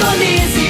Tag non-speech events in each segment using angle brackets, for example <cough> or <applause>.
Indonésia.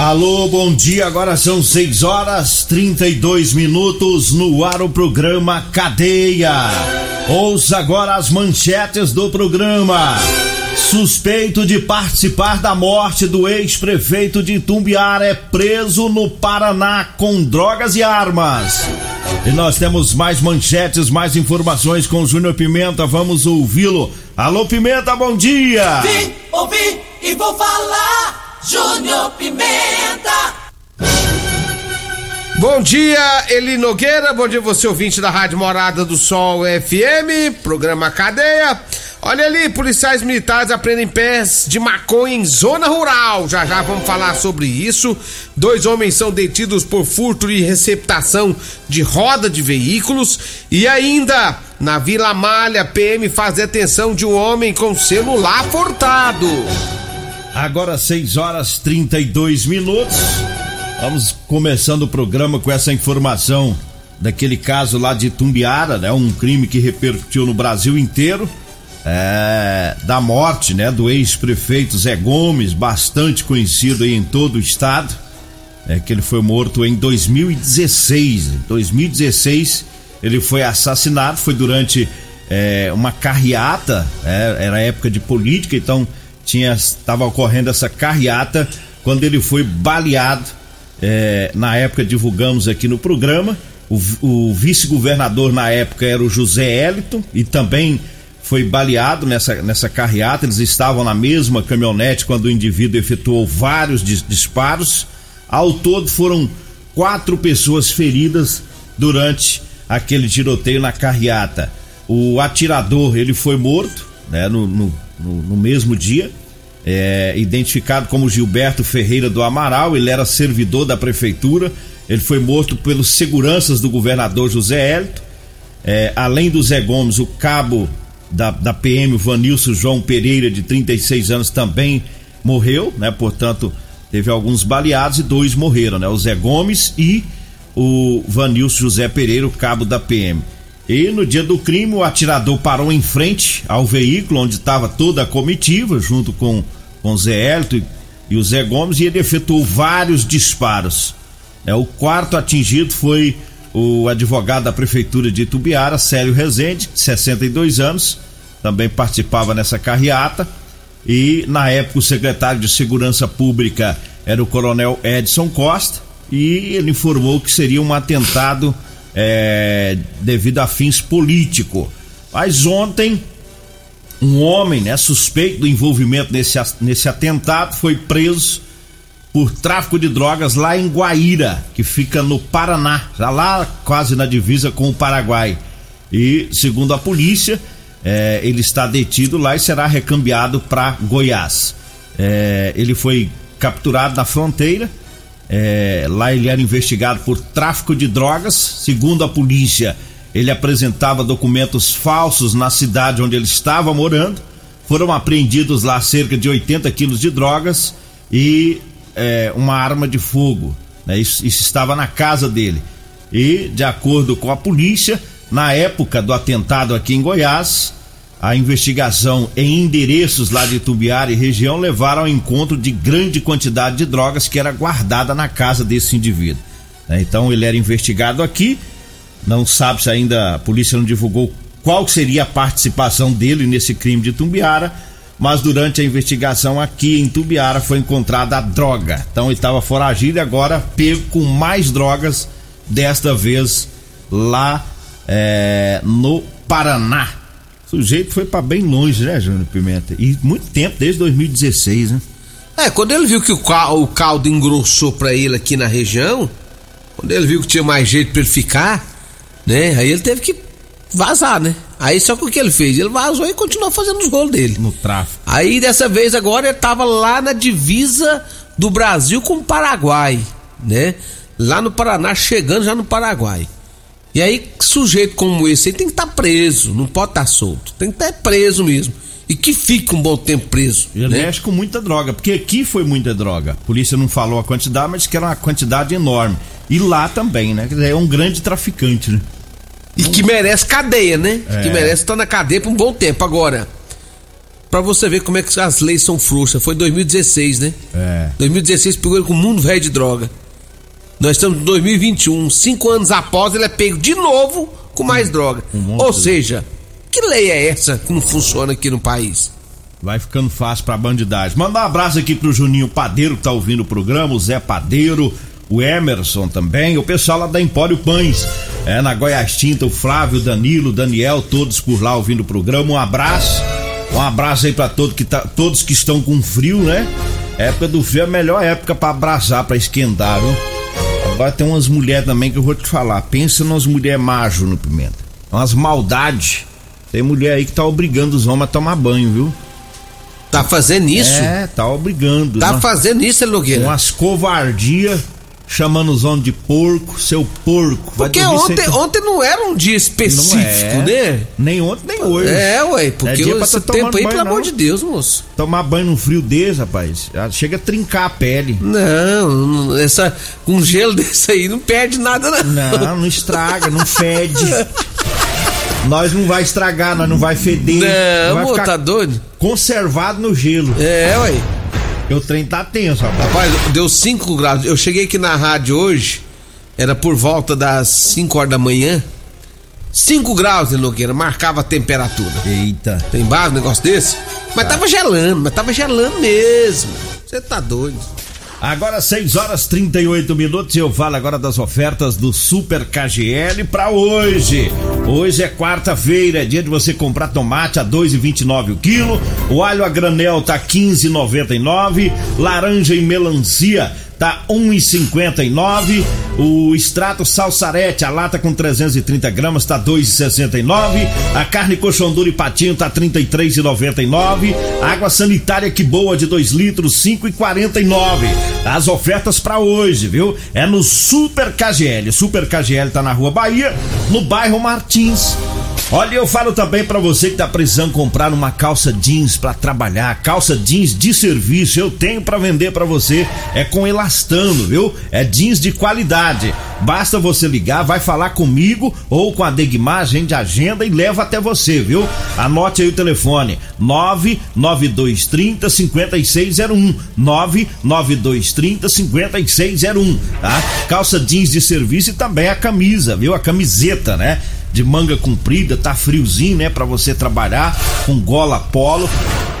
Alô, bom dia. Agora são 6 horas 32 minutos no ar o programa Cadeia. Ouça agora as manchetes do programa. Suspeito de participar da morte do ex-prefeito de Itumbiara é preso no Paraná com drogas e armas. E nós temos mais manchetes, mais informações com o Júnior Pimenta. Vamos ouvi-lo. Alô, Pimenta, bom dia. Vim, ouvi e vou falar. Júnior Pimenta. Bom dia, Eli Nogueira. Bom dia, você ouvinte da Rádio Morada do Sol FM, programa Cadeia. Olha ali, policiais militares aprendem pés de maconha em zona rural. Já já vamos falar sobre isso. Dois homens são detidos por furto e receptação de roda de veículos. E ainda, na Vila Malha, PM faz detenção de um homem com celular furtado. Agora 6 horas 32 minutos. Vamos começando o programa com essa informação daquele caso lá de Tumbiara, né? Um crime que repercutiu no Brasil inteiro. É, da morte, né, do ex-prefeito Zé Gomes, bastante conhecido em todo o estado. É que ele foi morto em 2016. Em 2016 ele foi assassinado, foi durante é, uma carreata, é, era época de política, então tinha estava ocorrendo essa carreata quando ele foi baleado. É, na época divulgamos aqui no programa. O, o vice-governador na época era o José Eliton e também foi baleado nessa, nessa carreata. Eles estavam na mesma caminhonete quando o indivíduo efetuou vários dis disparos. Ao todo foram quatro pessoas feridas durante aquele tiroteio na carreata. O atirador ele foi morto né, no, no, no, mesmo dia. É, identificado como Gilberto Ferreira do Amaral, ele era servidor da prefeitura. Ele foi morto pelos seguranças do governador José Hélito. É, além do Zé Gomes, o cabo da, da PM, Vanilson João Pereira, de 36 anos, também morreu, né? Portanto, teve alguns baleados e dois morreram, né? O Zé Gomes e o Vanilson José Pereira, o cabo da PM. E no dia do crime, o atirador parou em frente ao veículo onde estava toda a comitiva, junto com, com Zé Hélito e, e o Zé Gomes, e ele efetuou vários disparos. É, o quarto atingido foi o advogado da prefeitura de Itubiara, Célio Rezende, 62 anos, também participava nessa carreata. E na época o secretário de Segurança Pública era o coronel Edson Costa, e ele informou que seria um atentado é, devido a fins políticos. Mas ontem, um homem né, suspeito do envolvimento nesse, nesse atentado foi preso por tráfico de drogas lá em Guaíra, que fica no Paraná, já lá quase na divisa com o Paraguai. E, segundo a polícia, é, ele está detido lá e será recambiado para Goiás. É, ele foi capturado na fronteira é, lá ele era investigado por tráfico de drogas. Segundo a polícia, ele apresentava documentos falsos na cidade onde ele estava morando. Foram apreendidos lá cerca de 80 quilos de drogas e é, uma arma de fogo. Né? Isso, isso estava na casa dele. E, de acordo com a polícia, na época do atentado aqui em Goiás, a investigação em endereços lá de Tubiara e região levaram ao encontro de grande quantidade de drogas que era guardada na casa desse indivíduo. Né? Então ele era investigado aqui, não sabe se ainda a polícia não divulgou qual seria a participação dele nesse crime de Tumbiara, mas durante a investigação aqui em Tubiara foi encontrada a droga. Então ele estava foragido e agora pego com mais drogas, desta vez lá é, no Paraná. O sujeito foi para bem longe, né, Júnior Pimenta? E muito tempo, desde 2016, né? É, quando ele viu que o, cal, o caldo engrossou para ele aqui na região, quando ele viu que tinha mais jeito para ele ficar, né? Aí ele teve que vazar, né? Aí só que o que ele fez? Ele vazou e continuou fazendo os rolos dele. No tráfico. Aí dessa vez agora ele tava lá na divisa do Brasil com o Paraguai, né? Lá no Paraná, chegando já no Paraguai. E aí, sujeito como esse aí tem que estar tá preso, não pode estar tá solto. Tem que estar tá preso mesmo. E que fique um bom tempo preso. Ele né? mexe com muita droga, porque aqui foi muita droga. A polícia não falou a quantidade, mas que era uma quantidade enorme. E lá também, né? É um grande traficante, né? E que merece cadeia, né? É. Que merece estar na cadeia por um bom tempo. Agora, para você ver como é que as leis são frouxas, foi 2016, né? É. 2016 pegou ele com o mundo velho de droga. Nós estamos em 2021, cinco anos após, ele é pego de novo com mais hum, droga. Um Ou seja, que lei é essa que não funciona aqui no país? Vai ficando fácil pra bandidagem. Manda um abraço aqui pro Juninho Padeiro que tá ouvindo o programa, o Zé Padeiro, o Emerson também, o pessoal lá da Empório Pães, é, na Goiás Tinta, o Flávio, Danilo, Daniel, todos por lá ouvindo o programa. Um abraço, um abraço aí pra todo que tá, todos que estão com frio, né? Época do frio é a melhor época para abraçar, para esquentar, viu? Agora tem umas mulheres também que eu vou te falar. Pensa nas mulheres majo no Pimenta. Umas maldades. Tem mulher aí que tá obrigando os homens a tomar banho, viu? Tá fazendo isso? É, tá obrigando. Tá uma, fazendo isso, Elogueira? Umas covardia chamando os homens de porco, seu porco. Porque ontem, ontem não era um dia específico, é. né? Nem ontem, nem hoje. É, ué, porque é esse tá tempo aí, pelo não. amor de Deus, moço. Tomar banho num frio desse, rapaz, chega a trincar a pele. Não, essa, um gelo <laughs> desse aí não perde nada, não. Não, não estraga, não fede. <laughs> nós não vai estragar, nós não vai feder. Não, vai ficar tá doido? Conservado no gelo. É, ué. O trem tá tenso, rapaz. Rapaz, deu 5 graus. Eu cheguei aqui na rádio hoje, era por volta das 5 horas da manhã. 5 graus, Nogueira, marcava a temperatura. Eita. Tem base um negócio desse? Mas tá. tava gelando, mas tava gelando mesmo. Você tá doido. Agora 6 horas 38 minutos e eu falo agora das ofertas do Super KGL para hoje. Hoje é quarta-feira, é dia de você comprar tomate a 2,29 o quilo, o alho a granel tá 15,99, laranja e melancia tá 1,59. O extrato salsarete, a lata com 330 gramas, tá 2,69. A carne coxão duro e patinho tá 33,99. Água sanitária que boa de 2 litros, 5,49. As ofertas para hoje, viu? É no Super KGL. Super KGL tá na Rua Bahia, no bairro Martins. Olha, eu falo também para você que tá precisando comprar uma calça jeans para trabalhar, calça jeans de serviço, eu tenho para vender para você, é com elastano, viu? É jeans de qualidade. Basta você ligar, vai falar comigo ou com a Degmar, a gente agenda e leva até você, viu? Anote aí o telefone: 99230 5601. 99230 5601, tá? Calça jeans de serviço e também a camisa, viu? A camiseta, né? De manga comprida, tá friozinho, né, para você trabalhar com gola polo.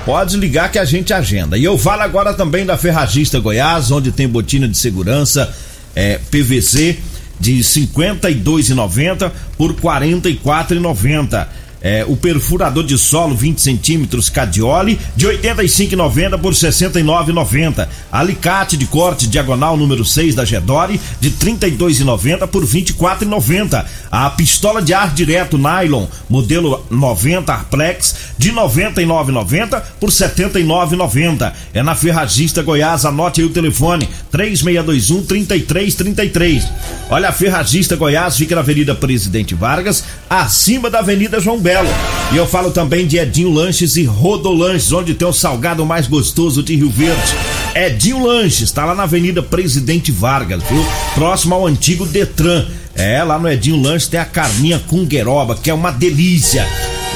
Pode ligar que a gente agenda. E eu falo agora também da Ferragista Goiás, onde tem botina de segurança é, PVC de 52,90 por 44,90 é, o perfurador de solo 20 centímetros Cadioli de 85,90 por 69,90. Alicate de corte diagonal número 6 da Gedore de 32,90 por 24,90. A pistola de ar direto nylon modelo 90 Arplex de 99,90 por 79,90. É na Ferragista Goiás. Anote aí o telefone 3621 3333. Olha a Ferragista Goiás fica na Avenida Presidente Vargas, acima da Avenida João Belo Belo. E eu falo também de Edinho Lanches e Rodolanches, onde tem o salgado mais gostoso de Rio Verde. Edinho Lanches, tá lá na Avenida Presidente Vargas, viu? Próximo ao antigo Detran. É, lá no Edinho Lanches tem a carninha com gueroba, que é uma delícia.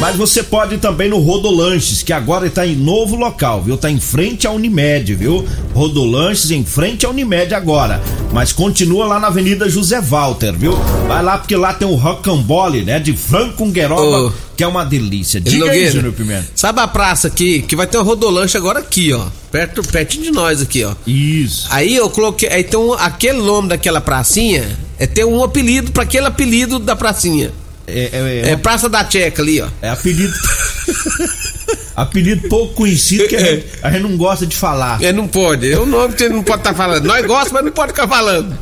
Mas você pode ir também no Rodolanches, que agora está em novo local, viu? Tá em frente à Unimed, viu? Rodolanches em frente à Unimed agora. Mas continua lá na Avenida José Walter, viu? Vai lá porque lá tem o rocambole, né? De frango com gueroba, Ô. que é uma delícia. Diga aí, Júnior Pimenta. Sabe a praça aqui, que vai ter um rodolanche agora aqui, ó. Perto, pertinho de nós aqui, ó. Isso. Aí eu coloquei. Aí tem um, aquele nome daquela pracinha é ter um apelido pra aquele apelido da pracinha. É, é, é, É Praça da Tcheca ali, ó. é apelido. <laughs> apelido pouco conhecido que a gente, a gente não gosta de falar. É, não pode. É o nome que você não pode estar falando. Nós gostamos, mas não pode ficar falando.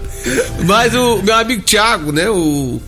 Mas o meu amigo Thiago, né? O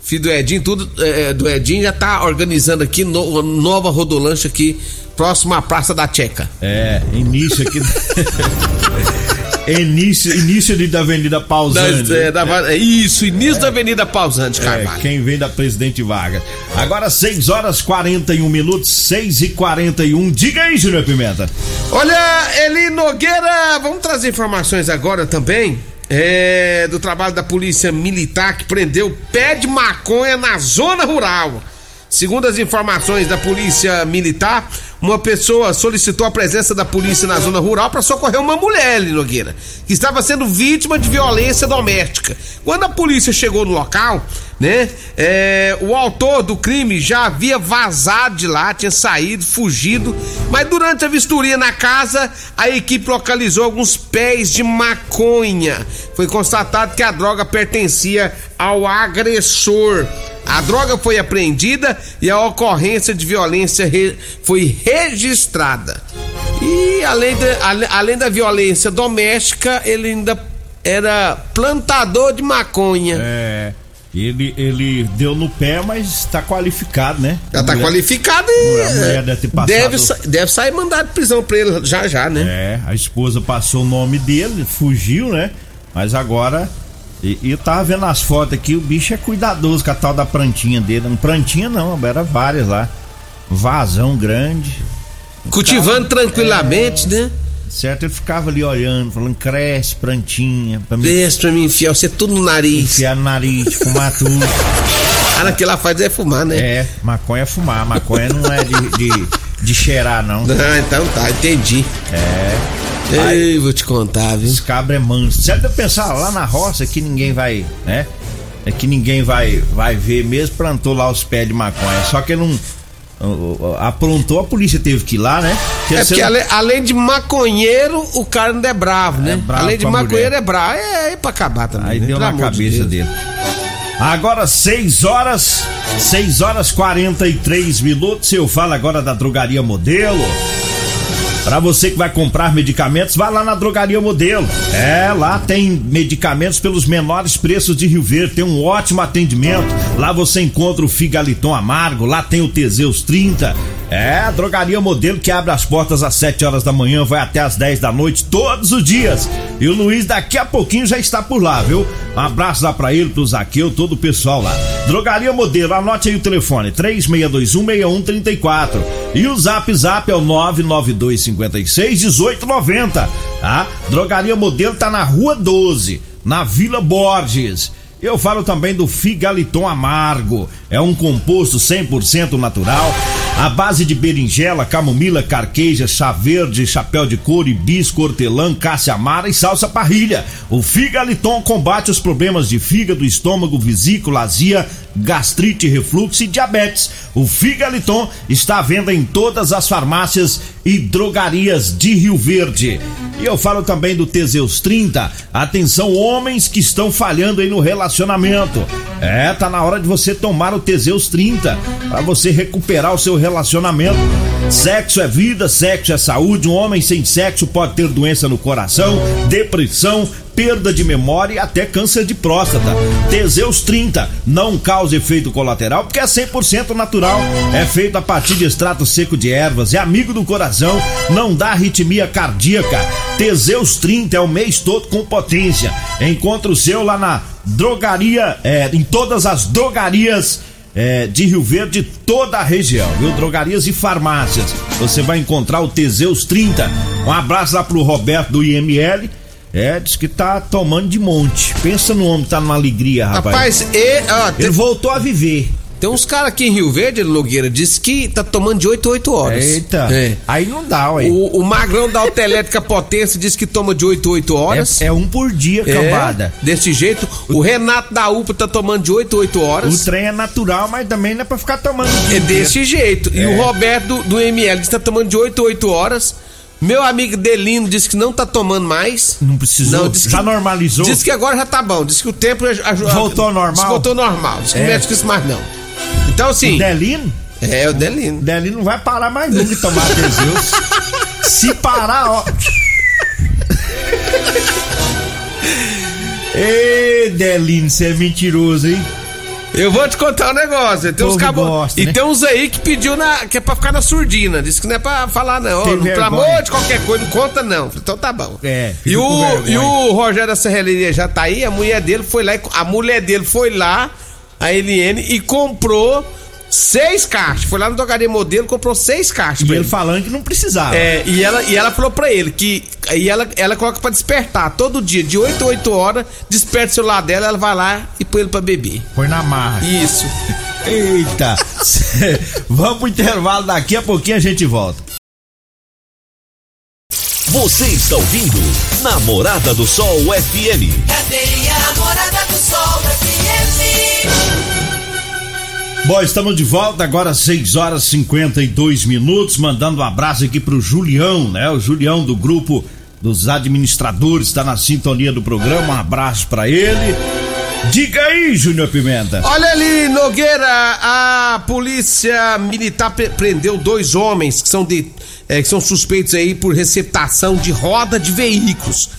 filho do Edinho, tudo é, do Edinho já tá organizando aqui no, uma nova rodolanche aqui, próximo à Praça da Tcheca. É, início aqui. <laughs> início, início de, da Avenida Das- Pausante. é, da- é isso, início da Avenida Pausante, É, Carvalho. quem vem da Presidente Vargas. Agora 6 horas 41 minutos, 6 e 41 Diga aí, Júnior Pimenta. Olha, Eli Nogueira, vamos trazer informações agora também é, do trabalho da Polícia Militar que prendeu pé de maconha na zona rural. Segundo as informações da Polícia Militar, uma pessoa solicitou a presença da polícia na zona rural para socorrer uma mulher, Eli Nogueira, que estava sendo vítima de violência doméstica. Quando a polícia chegou no local, né, é, o autor do crime já havia vazado de lá, tinha saído, fugido, mas durante a vistoria na casa, a equipe localizou alguns pés de maconha. Foi constatado que a droga pertencia ao agressor. A droga foi apreendida e a ocorrência de violência re- foi registrada. E além, ale- além da violência doméstica, ele ainda era plantador de maconha. É. Ele, ele deu no pé, mas tá qualificado, né? Já tá Mulher- qualificado e. A mulher deve ter passado- Deve, sa- deve sair mandado de prisão pra ele já já, né? É, a esposa passou o nome dele, fugiu, né? Mas agora. E, eu tava vendo as fotos aqui, o bicho é cuidadoso com a tal da plantinha dele. Não plantinha não, era várias lá. Vazão grande. Cultivando tranquilamente, né? Certo? Ele ficava ali olhando, falando, cresce, plantinha, pra Deixa pra mim enfiar você tudo no nariz. enfiar no nariz, fumar tudo. <laughs> Ah, naquele lá faz é fumar, né? É, maconha é fumar, maconha não é de, de, de cheirar, não. <laughs> Ah, então tá, entendi. É. Ei, vou te contar, viu? Esse cabra é manso. Certo eu pensar lá na roça que ninguém vai, né? É que ninguém vai, vai ver mesmo, plantou lá os pés de maconha. Só que ele não. Ó, Aprontou, a polícia teve que ir lá, né? É você porque não- além, além de maconheiro, o cara ainda é bravo, né? É bravo além de maconheiro mulher. é bravo. É, é pra acabar também. Aí né? deu Pelo na de cabeça Deus. dele. Agora 6 horas, 6 horas 43 minutos. Eu falo agora da drogaria modelo. Pra você que vai comprar medicamentos, vai lá na Drogaria Modelo. É, lá tem medicamentos pelos menores preços de Rio Verde, tem um ótimo atendimento. Lá você encontra o Figaliton Amargo, lá tem o Teseus 30. É, a Drogaria Modelo que abre as portas às 7 horas da manhã, vai até às 10 da noite, todos os dias. E o Luiz daqui a pouquinho já está por lá, viu? Um abraço lá pra ele, pro Zaqueu, todo o pessoal lá. Drogaria Modelo, anote aí o telefone, 36216134. E o Zap Zap é o 992561890, tá? Drogaria Modelo tá na Rua 12, na Vila Borges. Eu falo também do Figaliton Amargo. É um composto 100% natural, à base de berinjela, camomila, carqueja, chá verde, chapéu de couro, hibisco, hortelã, cássia amara e salsa parrilha. O Figaliton combate os problemas de fígado, estômago, vesícula, azia, gastrite, refluxo e diabetes. O Figaliton está à venda em todas as farmácias e drogarias de Rio Verde. E eu falo também do Teseus 30. Atenção, homens que estão falhando aí no relacionamento. É, tá na hora de você tomar o Teseus 30 para você recuperar o seu relacionamento. Sexo é vida, sexo é saúde. Um homem sem sexo pode ter doença no coração, depressão, perda de memória e até câncer de próstata. Teseus 30 não causa efeito colateral porque é 100% natural. É feito a partir de extrato seco de ervas, é amigo do coração, não dá arritmia cardíaca. Teseus 30 é o mês todo com potência. Encontre o seu lá na drogaria, é, em todas as drogarias é, de Rio Verde, toda a região, viu? Drogarias e farmácias. Você vai encontrar o Teseus 30. Um abraço lá pro Roberto do IML. É, diz que tá tomando de monte. Pensa no homem que tá numa alegria, rapaz. Rapaz, e, ó, tem, Ele voltou a viver. Tem uns caras aqui em Rio Verde, Nogueira, diz que tá tomando de 8 a 8 horas. Eita. É. Aí não dá, ué. O, o Magrão da Autoelétrica Potência diz que toma de 8 a 8 horas. É, é um por dia, É, cambada. desse jeito. O Renato da UPA tá tomando de 8 a 8 O horas. trem é natural, mas também não é pra ficar tomando. o dia É desse jeito. E É. o Roberto do, do ML diz que tá tomando de 8 a 8 horas. Meu amigo Delino disse que não tá tomando mais. Não precisou. disse Já que- normalizou. Diz que agora já tá bom. Diz que o tempo já- já- Voltou normal? Diz que voltou normal. Diz que É. não mexe com isso mais não. Então assim. Delino? É, o Delino. Delino não vai parar mais nunca de tomar Teseus. Se parar, ó. <laughs> Ê, Delino, você é mentiroso, hein? Eu vou te contar um negócio. Tem uns cabo... gosta, E né? tem uns aí que pediu na... que é pra ficar na surdina. Disse que não é pra falar, não. Tem não pelo amor de qualquer coisa, não conta, não. Então tá bom. É, E o, e o Rogério da Serralheria já tá aí, a mulher dele foi lá, a mulher dele foi lá, a Eliane, e comprou seis caixas. Foi lá no Drogaria Modelo, comprou seis caixas E ele ele. falando que não precisava. É, e ela, e ela falou pra ele que. E ela, ela coloca pra despertar todo dia, de 8 a 8 horas, desperta o celular dela, ela vai lá e põe ele pra beber. Foi na marra. Isso. <laughs> Eita! <laughs> Vamos pro intervalo, daqui a pouquinho a gente volta. Você está ouvindo Namorada do Sol FM. Cadeia Namorada do Sol FM. Bom, estamos de volta agora 6 horas e 52 minutos, mandando um abraço aqui pro Julião, né? O Julião do grupo dos administradores está na sintonia do programa. Um abraço para ele. Diga aí, Júnior Pimenta. Olha ali, Nogueira, a polícia militar pre- prendeu dois homens que são, de, eh, que são suspeitos aí por receptação de roda de veículos.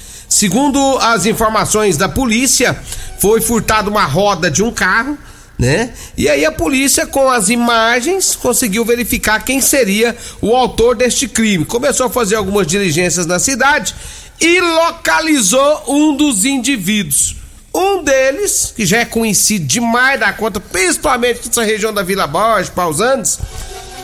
Segundo as informações da polícia, foi furtada uma roda de um carro, né? E aí a polícia, com as imagens, conseguiu verificar quem seria o autor deste crime. Começou a fazer algumas diligências na cidade e localizou um dos indivíduos. Um deles, que já é conhecido demais da conta, principalmente nessa região da Vila Borges, Pausantes,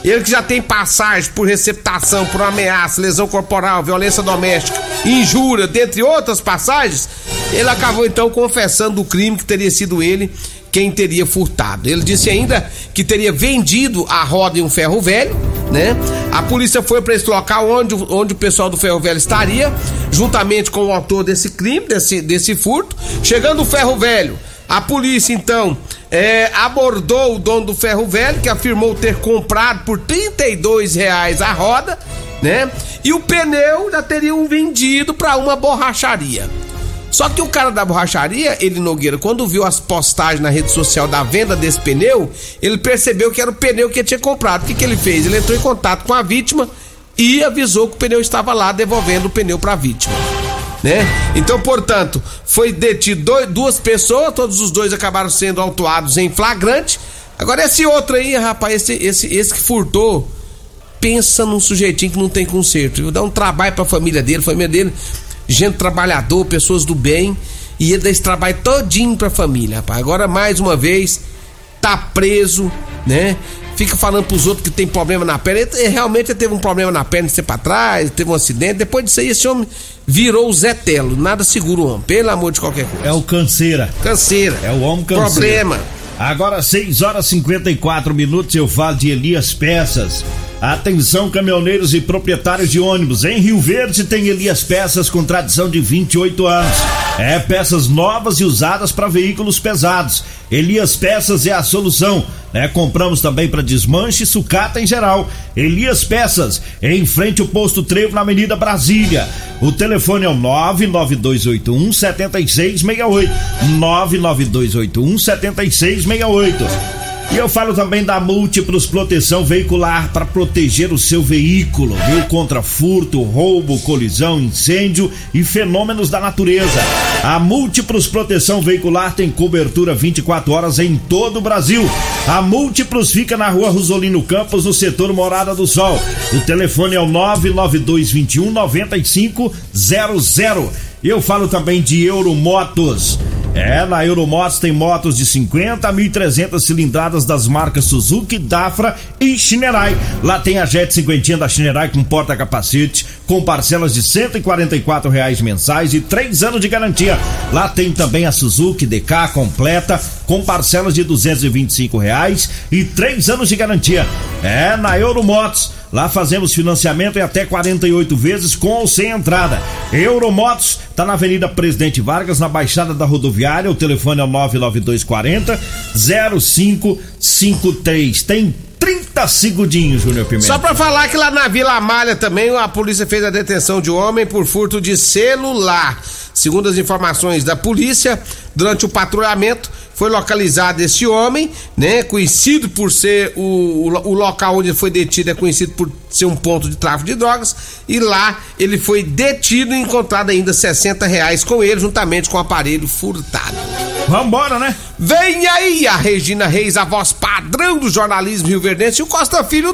ele que já tem passagem por receptação, por ameaça, lesão corporal, violência doméstica, injúria, dentre outras passagens, ele acabou então confessando o crime que teria sido ele quem teria furtado. Ele disse ainda que teria vendido a roda em um ferro velho, né? A polícia foi para esse local onde, onde o pessoal do ferro velho estaria, juntamente com o autor desse crime, desse, desse furto. Chegando o ferro velho, a polícia então é, abordou o dono do ferro velho, que afirmou ter comprado por 32 reais a roda, né? E o pneu já teriam vendido para uma borracharia. Só que o cara da borracharia, ele Nogueira, quando viu as postagens na rede social da venda desse pneu, ele percebeu que era o pneu que ele tinha comprado. O que, que ele fez? Ele entrou em contato com a vítima e avisou que o pneu estava lá, devolvendo o pneu para a vítima. Né? Então, portanto, foi detido dois- duas pessoas, todos os dois acabaram sendo autuados em flagrante. Agora, esse outro aí, rapaz, esse, esse, esse que furtou, pensa num sujeitinho que não tem conserto. Dá um trabalho pra família dele, família dele, gente trabalhador, pessoas do bem, e ele dá esse trabalho todinho pra família, rapaz. Agora, mais uma vez, tá preso, né? Fica falando pros outros que tem problema na perna. Ele, ele realmente teve um problema na perna de ser pra trás, teve um acidente. Depois disso aí, esse homem virou o Zé Telo. Nada segura o homem, pelo amor de qualquer coisa. É o canseira. Canseira. É o homem canseira. Problema. Agora 6 horas e 54 minutos eu falo de Elias Peças. Atenção caminhoneiros e proprietários de ônibus. Em Rio Verde tem Elias Peças com tradição de 28 anos. É peças novas e usadas para veículos pesados. Elias Peças é a solução. Né? Compramos também para desmanche e sucata em geral. Elias Peças, em frente ao posto Trevo na Avenida Brasília. O telefone é o 99281 7668. 99281 7668. E eu falo também da Múltiplos Proteção Veicular para proteger o seu veículo, viu? Contra furto, roubo, colisão, incêndio e fenômenos da natureza. A Múltiplos Proteção Veicular tem cobertura 24 horas em todo o Brasil. A Múltiplos fica na rua Rosolino Campos, no setor Morada do Sol. O telefone é o 99221 9500. E eu falo também de Euromotos. É, na Euromotos tem motos de 50 a 1.300 cilindradas das marcas Suzuki, Dafra e Shinerai. Lá tem a Jet 50 da Shinerai com porta-capacete, com parcelas de 144 reais mensais e 3 anos de garantia. Lá tem também a Suzuki DK completa, com parcelas de 225 reais e 3 anos de garantia. É, na Euromotos Lá fazemos financiamento em até 48 vezes com ou sem entrada. Euromotos está na Avenida Presidente Vargas, na Baixada da Rodoviária. O telefone é o 99240 0553. Tem 30 segundinhos, Júnior Pimenta. Só pra falar que lá na Vila Malha também a polícia fez a detenção de um homem por furto de celular. Segundo as informações da polícia, durante o patrulhamento, foi localizado esse homem, né? Conhecido por ser o, o, o, local onde ele foi detido, é conhecido por ser um ponto de tráfico de drogas. E lá ele foi detido e encontrado ainda 60 reais com ele, juntamente com o aparelho furtado. Vambora, né? Vem aí a Regina Reis, a voz padrão do jornalismo Rio Verdense, e o Costa Filho,